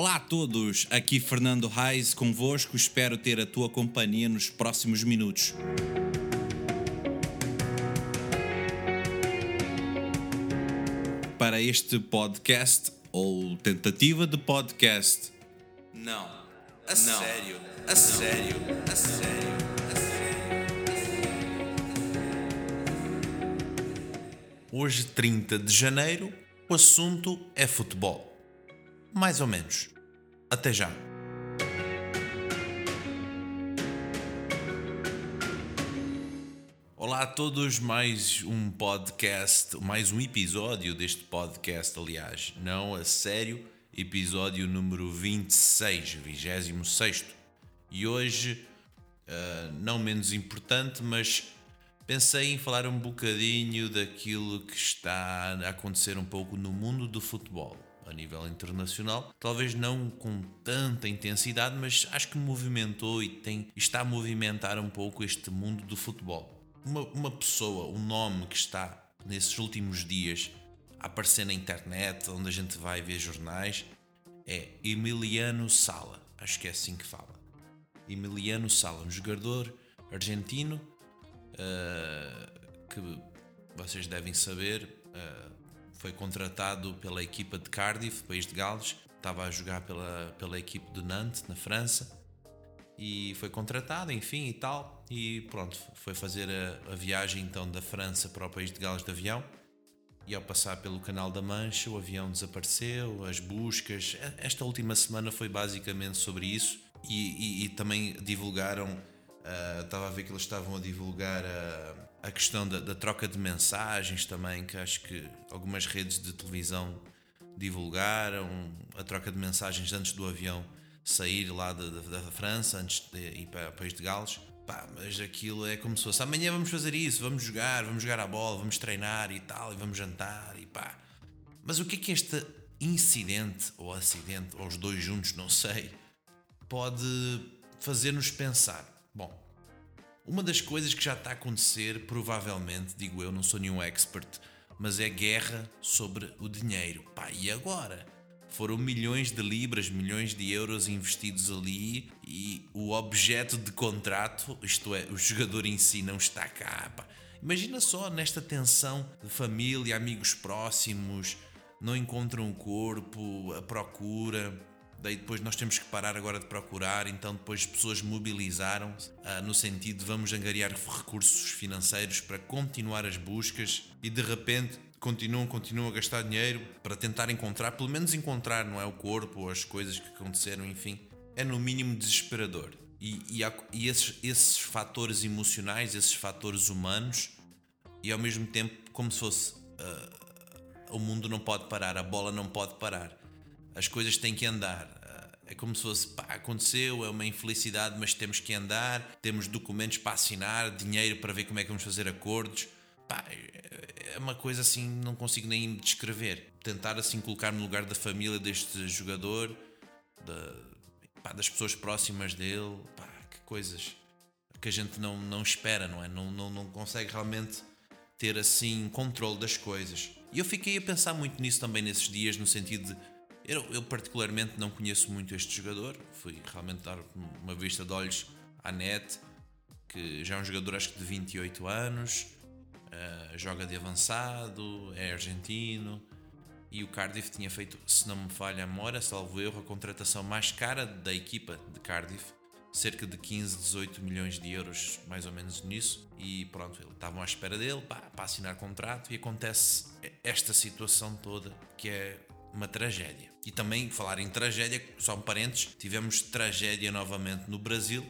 Olá a todos, aqui Fernando Reis convosco, espero ter a tua companhia nos próximos minutos. Para este podcast, ou tentativa de podcast. Não, a sério, a sério, a sério, a sério. Hoje, 30 de janeiro, o assunto é futebol. Mais ou menos. Até já. Olá a todos, mais um podcast, mais um episódio deste podcast, aliás, não a sério, episódio número 26, 26. E hoje, uh, não menos importante, mas pensei em falar um bocadinho daquilo que está a acontecer um pouco no mundo do futebol a nível internacional, talvez não com tanta intensidade, mas acho que movimentou e tem, está a movimentar um pouco este mundo do futebol. Uma, uma pessoa, um nome que está nesses últimos dias a aparecer na internet, onde a gente vai ver jornais, é Emiliano Sala. Acho que é assim que fala. Emiliano Sala, um jogador argentino uh, que vocês devem saber. Uh, foi contratado pela equipa de Cardiff, país de Gales, estava a jogar pela, pela equipe de Nantes, na França, e foi contratado, enfim, e tal, e pronto, foi fazer a, a viagem então da França para o país de Gales de avião, e ao passar pelo Canal da Mancha, o avião desapareceu, as buscas. Esta última semana foi basicamente sobre isso, e, e, e também divulgaram. Uh, estava a ver que eles estavam a divulgar uh, a questão da, da, troca de mensagens também, que acho que algumas redes de televisão divulgaram, a troca de mensagens antes do avião sair lá da, da, da França, antes de ir para o país de Gales. Pá, mas aquilo é como se fosse amanhã vamos fazer isso, vamos jogar, vamos jogar a bola, vamos treinar e tal, e vamos jantar e pá. Mas o que é que este incidente ou acidente, ou os dois juntos, não sei, pode fazer-nos pensar? Bom, uma das coisas que já está a acontecer, provavelmente, digo eu, não sou nenhum expert, mas é guerra sobre o dinheiro. Pá, e agora? Foram milhões de libras, milhões de euros investidos ali e o objeto de contrato, isto é, o jogador em si, não está cá. Pá. Imagina só nesta tensão de família, amigos próximos, não encontram o corpo, a procura daí depois nós temos que parar agora de procurar, então depois as pessoas mobilizaram-se ah, no sentido de vamos angariar recursos financeiros para continuar as buscas e de repente continuam, continuam a gastar dinheiro para tentar encontrar, pelo menos encontrar, não é o corpo ou as coisas que aconteceram, enfim, é no mínimo desesperador. E, e, e esses, esses fatores emocionais, esses fatores humanos, e ao mesmo tempo como se fosse uh, o mundo não pode parar, a bola não pode parar as coisas têm que andar. É como se fosse, pá, aconteceu, é uma infelicidade, mas temos que andar, temos documentos para assinar, dinheiro para ver como é que vamos fazer acordos. Pá, é uma coisa assim, não consigo nem descrever. Tentar assim colocar no lugar da família deste jogador, da, pá, das pessoas próximas dele, pá, que coisas que a gente não, não espera, não é? Não, não, não consegue realmente ter assim controle das coisas. E eu fiquei a pensar muito nisso também nesses dias, no sentido de eu, eu, particularmente não conheço muito este jogador, fui realmente dar uma vista de olhos à net, que já é um jogador acho que de 28 anos, uh, joga de avançado, é argentino, e o Cardiff tinha feito, se não me falha a memória, salvo erro, a contratação mais cara da equipa de Cardiff, cerca de 15, 18 milhões de euros, mais ou menos nisso, e pronto, estavam à espera dele para assinar contrato, e acontece esta situação toda, que é uma tragédia. E também, falar em tragédia, só um parênteses, tivemos tragédia novamente no Brasil.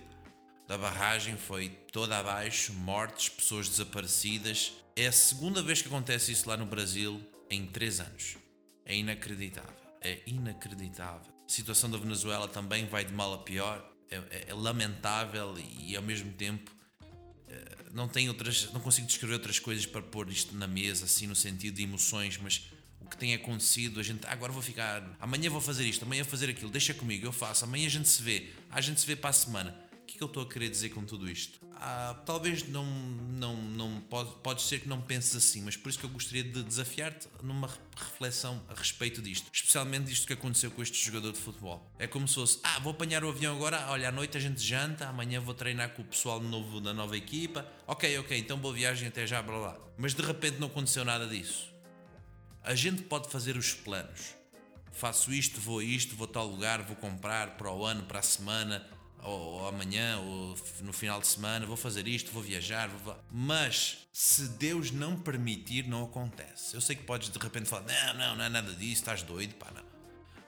A barragem foi toda abaixo, mortes, pessoas desaparecidas. É a segunda vez que acontece isso lá no Brasil em três anos. É inacreditável. É inacreditável. A situação da Venezuela também vai de mal a pior. É, é, é lamentável e ao mesmo tempo eh, não tenho outras, não consigo descrever outras coisas para pôr isto na mesa, assim no sentido de emoções, mas que tem acontecido, a gente, ah, agora vou ficar, amanhã vou fazer isto, amanhã vou fazer aquilo, deixa comigo, eu faço, amanhã a gente se vê, a gente se vê para a semana. O que que eu estou a querer dizer com tudo isto? Ah, talvez não, não, não pode, pode ser que não penses assim, mas por isso que eu gostaria de desafiar-te numa reflexão a respeito disto, especialmente disto que aconteceu com este jogador de futebol. É como se fosse, ah, vou apanhar o avião agora, olha, à noite a gente janta, amanhã vou treinar com o pessoal novo da nova equipa, ok, ok, então boa viagem até já, blá blá. Mas de repente não aconteceu nada disso. A gente pode fazer os planos. Faço isto, vou isto, vou tal lugar, vou comprar para o ano, para a semana, ou, ou, amanhã, ou no final de semana, vou fazer isto, vou viajar, vou... mas se Deus não permitir, não acontece. Eu sei que podes de repente falar, não, não, não é nada disso, estás doido, pá, não.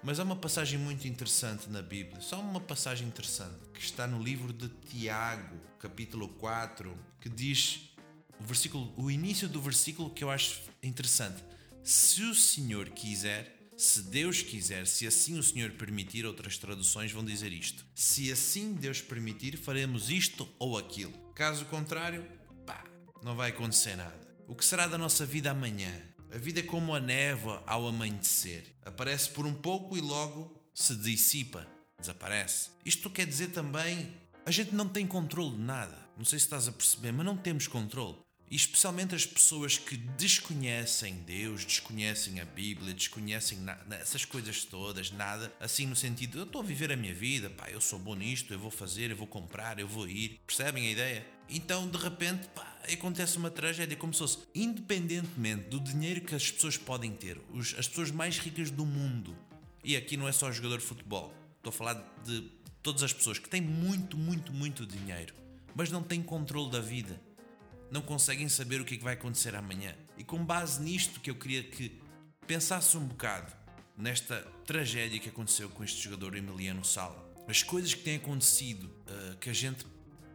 Mas há uma passagem muito interessante na Bíblia, só uma passagem interessante, que está no livro de Tiago, capítulo 4, que diz o versículo, o início do versículo que eu acho interessante. Se o Senhor quiser, se Deus quiser, se assim o Senhor permitir, outras traduções vão dizer isto. Se assim Deus permitir, faremos isto ou aquilo. Caso contrário, pá, não vai acontecer nada. O que será da nossa vida amanhã? A vida é como a névoa ao amanhecer. Aparece por um pouco e logo se dissipa, desaparece. Isto quer dizer também a gente não tem controle de nada. Não sei se estás a perceber, mas não temos controle. E especialmente as pessoas que desconhecem Deus, desconhecem a Bíblia, desconhecem essas coisas todas, nada, assim no sentido, eu estou a viver a minha vida, pá, eu sou bom nisto, eu vou fazer, eu vou comprar, eu vou ir. Percebem a ideia? Então, de repente, pá, acontece uma tragédia, como se fosse, independentemente do dinheiro que as pessoas podem ter, os, as pessoas mais ricas do mundo, e aqui não é só jogador de futebol, estou a falar de todas as pessoas que têm muito, muito, muito dinheiro, mas não têm controle da vida não conseguem saber o que, é que vai acontecer amanhã. E com base nisto que eu queria que pensasse um bocado nesta tragédia que aconteceu com este jogador Emiliano Sala. As coisas que têm acontecido, uh, que a gente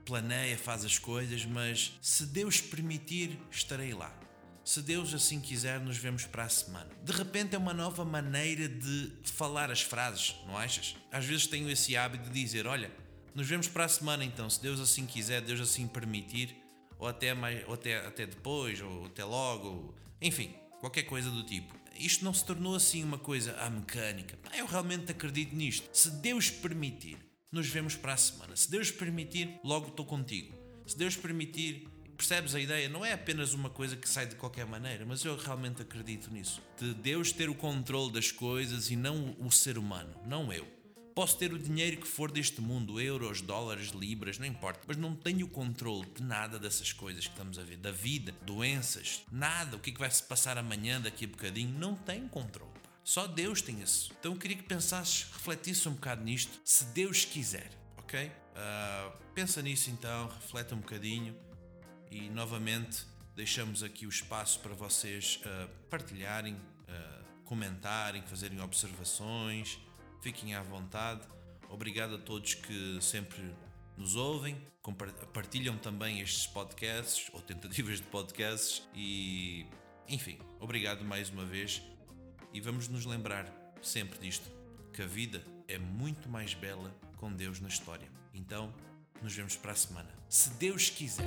planeia, faz as coisas, mas se Deus permitir, estarei lá. Se Deus assim quiser, nos vemos para a semana. De repente é uma nova maneira de falar as frases, não achas? Às vezes tenho esse hábito de dizer: Olha, nos vemos para a semana então, se Deus assim quiser, Deus assim permitir ou até, mais, ou até, até depois, ou até logo, enfim, qualquer coisa do tipo. Isto não se tornou assim uma coisa à mecânica. Eu realmente acredito nisto. Se Deus permitir, nos vemos para a semana. Se Deus permitir, logo estou contigo. Se Deus permitir, percebes a ideia? Não é apenas uma coisa que sai de qualquer maneira, mas eu realmente acredito nisso. De Deus ter o controle das coisas e não o ser humano, não eu. Posso ter o dinheiro que for deste mundo, euros, dólares, libras, não importa, mas não tenho o controle de nada dessas coisas que estamos a ver, da vida, doenças, nada, o que, é que vai se passar amanhã, daqui a bocadinho, não tenho controle. Pá. Só Deus tem isso. Então eu queria que pensasses, refletisse um bocado nisto, se Deus quiser, ok? Uh, pensa nisso então, reflete um bocadinho e novamente deixamos aqui o espaço para vocês uh, partilharem, uh, comentarem, fazerem observações fiquem à vontade. Obrigado a todos que sempre nos ouvem, partilham também estes podcasts ou tentativas de podcasts e, enfim, obrigado mais uma vez e vamos nos lembrar sempre disto, que a vida é muito mais bela com Deus na história. Então, nos vemos para a semana. Se Deus quiser.